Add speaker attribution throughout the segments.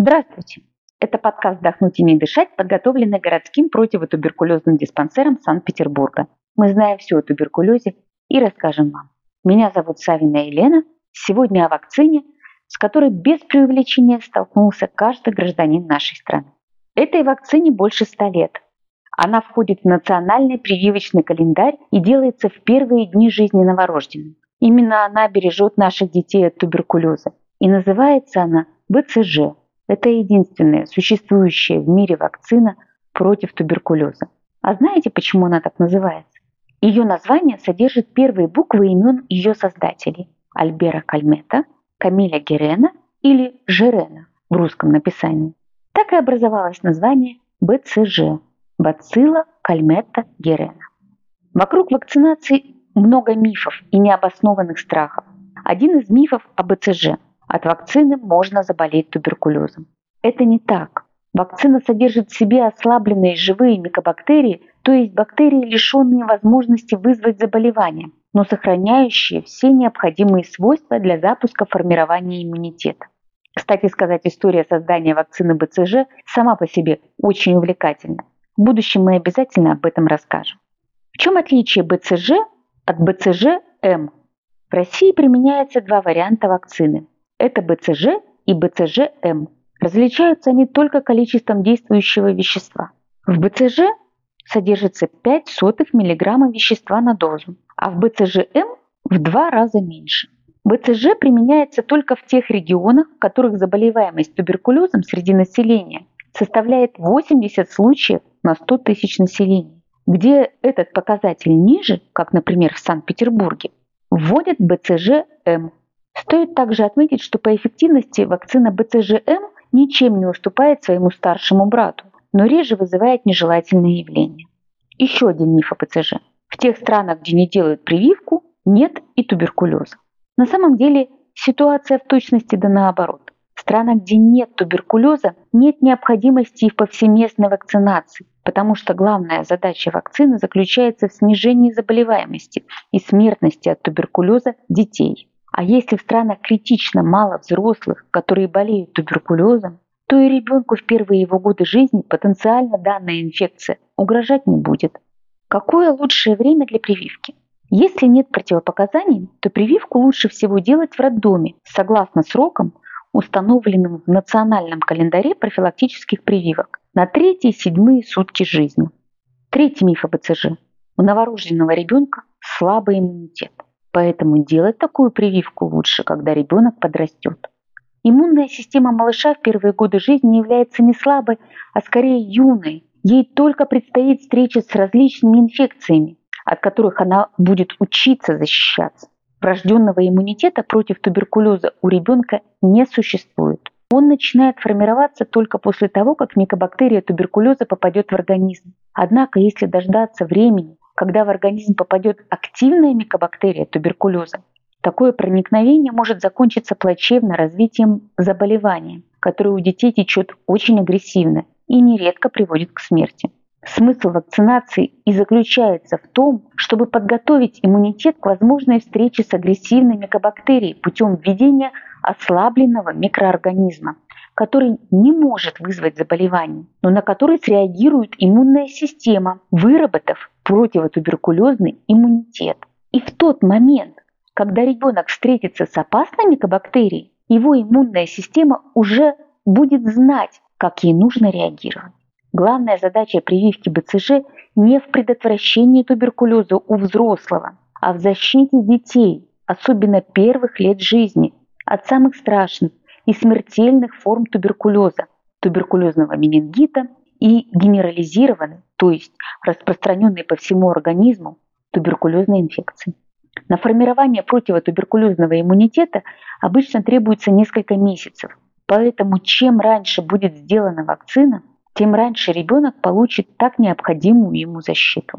Speaker 1: Здравствуйте! Это подкаст «Вдохнуть не дышать», подготовленный городским противотуберкулезным диспансером Санкт-Петербурга. Мы знаем все о туберкулезе и расскажем вам. Меня зовут Савина Елена. Сегодня о вакцине, с которой без преувеличения столкнулся каждый гражданин нашей страны. Этой вакцине больше ста лет. Она входит в национальный прививочный календарь и делается в первые дни жизни новорожденным. Именно она бережет наших детей от туберкулеза. И называется она БЦЖ это единственная существующая в мире вакцина против туберкулеза. А знаете, почему она так называется? Ее название содержит первые буквы имен ее создателей – Альбера Кальмета, Камиля Герена или Жерена в русском написании. Так и образовалось название БЦЖ – Бацилла Кальмета Герена. Вокруг вакцинации много мифов и необоснованных страхов. Один из мифов о БЦЖ – от вакцины можно заболеть туберкулезом. Это не так. Вакцина содержит в себе ослабленные живые микобактерии, то есть бактерии, лишенные возможности вызвать заболевание, но сохраняющие все необходимые свойства для запуска формирования иммунитета. Кстати сказать, история создания вакцины БЦЖ сама по себе очень увлекательна. В будущем мы обязательно об этом расскажем. В чем отличие БЦЖ от БЦЖ-М? В России применяется два варианта вакцины это БЦЖ и БЦЖ-М. Различаются они только количеством действующего вещества. В БЦЖ содержится 5 сотых мг вещества на дозу, а в БЦЖ-М в два раза меньше. БЦЖ применяется только в тех регионах, в которых заболеваемость туберкулезом среди населения составляет 80 случаев на 100 тысяч населения. Где этот показатель ниже, как, например, в Санкт-Петербурге, вводят БЦЖ-М Стоит также отметить, что по эффективности вакцина БЦЖМ ничем не уступает своему старшему брату, но реже вызывает нежелательные явления. Еще один миф о БЦЖ. В тех странах, где не делают прививку, нет и туберкулеза. На самом деле ситуация в точности да наоборот. В странах, где нет туберкулеза, нет необходимости и в повсеместной вакцинации, потому что главная задача вакцины заключается в снижении заболеваемости и смертности от туберкулеза детей. А если в странах критично мало взрослых, которые болеют туберкулезом, то и ребенку в первые его годы жизни потенциально данная инфекция угрожать не будет. Какое лучшее время для прививки? Если нет противопоказаний, то прививку лучше всего делать в роддоме, согласно срокам, установленным в национальном календаре профилактических прививок на третьи и седьмые сутки жизни. Третий миф о БЦЖ. У новорожденного ребенка слабый иммунитет. Поэтому делать такую прививку лучше, когда ребенок подрастет. Иммунная система малыша в первые годы жизни является не слабой, а скорее юной. Ей только предстоит встреча с различными инфекциями, от которых она будет учиться защищаться. Врожденного иммунитета против туберкулеза у ребенка не существует. Он начинает формироваться только после того, как микобактерия туберкулеза попадет в организм. Однако, если дождаться времени, когда в организм попадет активная микобактерия туберкулеза, такое проникновение может закончиться плачевно развитием заболевания, которое у детей течет очень агрессивно и нередко приводит к смерти. Смысл вакцинации и заключается в том, чтобы подготовить иммунитет к возможной встрече с агрессивной микобактерией путем введения ослабленного микроорганизма, который не может вызвать заболевание, но на который среагирует иммунная система, выработав противотуберкулезный иммунитет. И в тот момент, когда ребенок встретится с опасной микобактерией, его иммунная система уже будет знать, как ей нужно реагировать. Главная задача прививки БЦЖ не в предотвращении туберкулеза у взрослого, а в защите детей, особенно первых лет жизни, от самых страшных и смертельных форм туберкулеза, туберкулезного менингита и генерализированной, то есть распространенной по всему организму туберкулезной инфекции. На формирование противотуберкулезного иммунитета обычно требуется несколько месяцев, поэтому чем раньше будет сделана вакцина, тем раньше ребенок получит так необходимую ему защиту.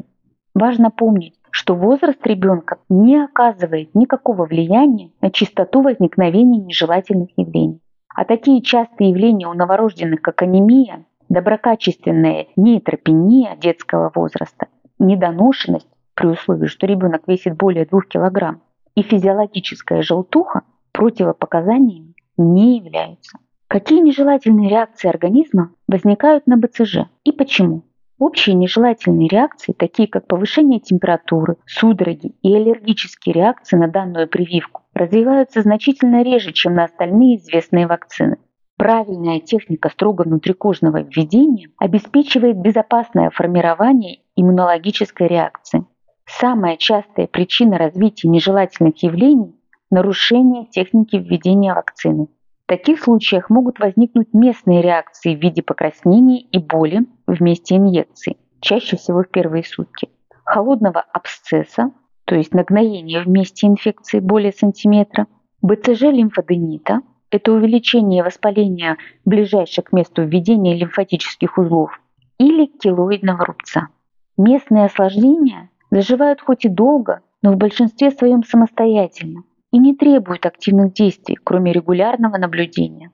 Speaker 1: Важно помнить, что возраст ребенка не оказывает никакого влияния на частоту возникновения нежелательных явлений. А такие частые явления у новорожденных, как анемия, доброкачественная нейтропения детского возраста, недоношенность при условии, что ребенок весит более 2 кг, и физиологическая желтуха противопоказаниями не являются. Какие нежелательные реакции организма возникают на БЦЖ и почему? Общие нежелательные реакции, такие как повышение температуры, судороги и аллергические реакции на данную прививку, развиваются значительно реже, чем на остальные известные вакцины. Правильная техника строго внутрикожного введения обеспечивает безопасное формирование иммунологической реакции. Самая частая причина развития нежелательных явлений – нарушение техники введения вакцины – таких случаях могут возникнуть местные реакции в виде покраснения и боли в месте инъекции, чаще всего в первые сутки, холодного абсцесса, то есть нагноения в месте инфекции более сантиметра, БЦЖ лимфоденита – это увеличение воспаления ближайших к месту введения лимфатических узлов, или килоидного рубца. Местные осложнения заживают хоть и долго, но в большинстве своем самостоятельно, и не требуют активных действий, кроме регулярного наблюдения.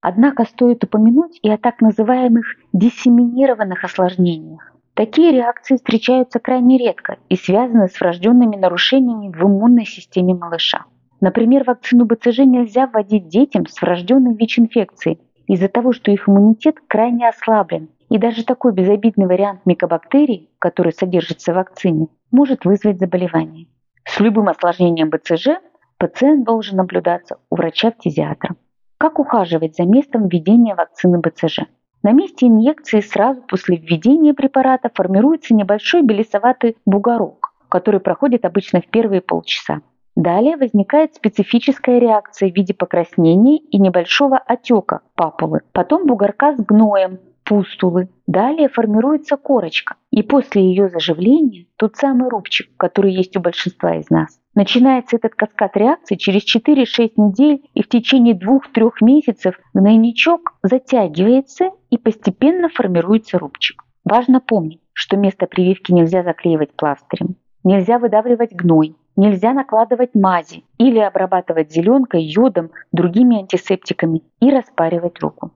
Speaker 1: Однако стоит упомянуть и о так называемых диссеминированных осложнениях. Такие реакции встречаются крайне редко и связаны с врожденными нарушениями в иммунной системе малыша. Например, вакцину БЦЖ нельзя вводить детям с врожденной ВИЧ-инфекцией из-за того, что их иммунитет крайне ослаблен, и даже такой безобидный вариант микобактерий, который содержится в вакцине, может вызвать заболевание. С любым осложнением БЦЖ Пациент должен наблюдаться у врача-фтизиатра. Как ухаживать за местом введения вакцины БЦЖ? На месте инъекции сразу после введения препарата формируется небольшой белесоватый бугорок, который проходит обычно в первые полчаса. Далее возникает специфическая реакция в виде покраснения и небольшого отека папулы. Потом бугорка с гноем, пустулы. Далее формируется корочка. И после ее заживления тот самый рубчик, который есть у большинства из нас. Начинается этот каскад реакций через 4-6 недель и в течение 2-3 месяцев гнойничок затягивается и постепенно формируется рубчик. Важно помнить, что место прививки нельзя заклеивать пластырем, нельзя выдавливать гной, нельзя накладывать мази или обрабатывать зеленкой, йодом, другими антисептиками и распаривать руку.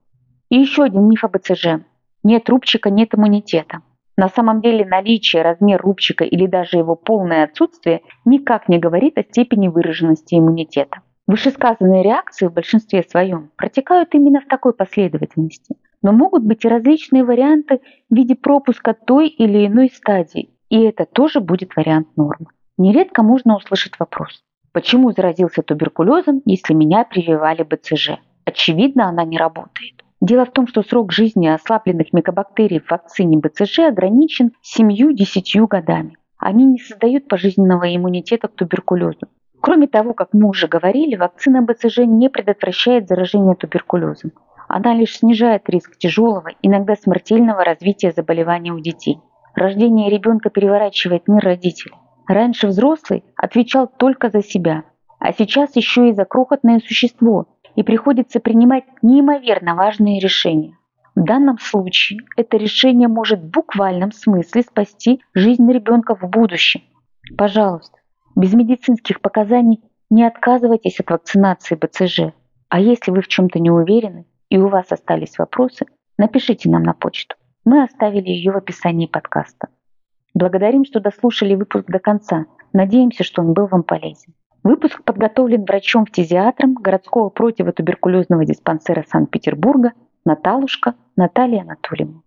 Speaker 1: И еще один миф о БЦЖ. Нет рубчика, нет иммунитета. На самом деле наличие, размер рубчика или даже его полное отсутствие никак не говорит о степени выраженности иммунитета. Вышесказанные реакции в большинстве своем протекают именно в такой последовательности, но могут быть и различные варианты в виде пропуска той или иной стадии, и это тоже будет вариант нормы. Нередко можно услышать вопрос, почему заразился туберкулезом, если меня прививали БЦЖ? Очевидно, она не работает. Дело в том, что срок жизни ослабленных микобактерий в вакцине БЦЖ ограничен 7-10 годами. Они не создают пожизненного иммунитета к туберкулезу. Кроме того, как мы уже говорили, вакцина БЦЖ не предотвращает заражение туберкулезом. Она лишь снижает риск тяжелого, иногда смертельного развития заболевания у детей. Рождение ребенка переворачивает мир родителей. Раньше взрослый отвечал только за себя, а сейчас еще и за крохотное существо, и приходится принимать неимоверно важные решения. В данном случае это решение может в буквальном смысле спасти жизнь ребенка в будущем. Пожалуйста, без медицинских показаний не отказывайтесь от вакцинации БЦЖ. А если вы в чем-то не уверены и у вас остались вопросы, напишите нам на почту. Мы оставили ее в описании подкаста. Благодарим, что дослушали выпуск до конца. Надеемся, что он был вам полезен. Выпуск подготовлен врачом-фтизиатром городского противотуберкулезного диспансера Санкт-Петербурга Наталушка Натальей Анатольевной.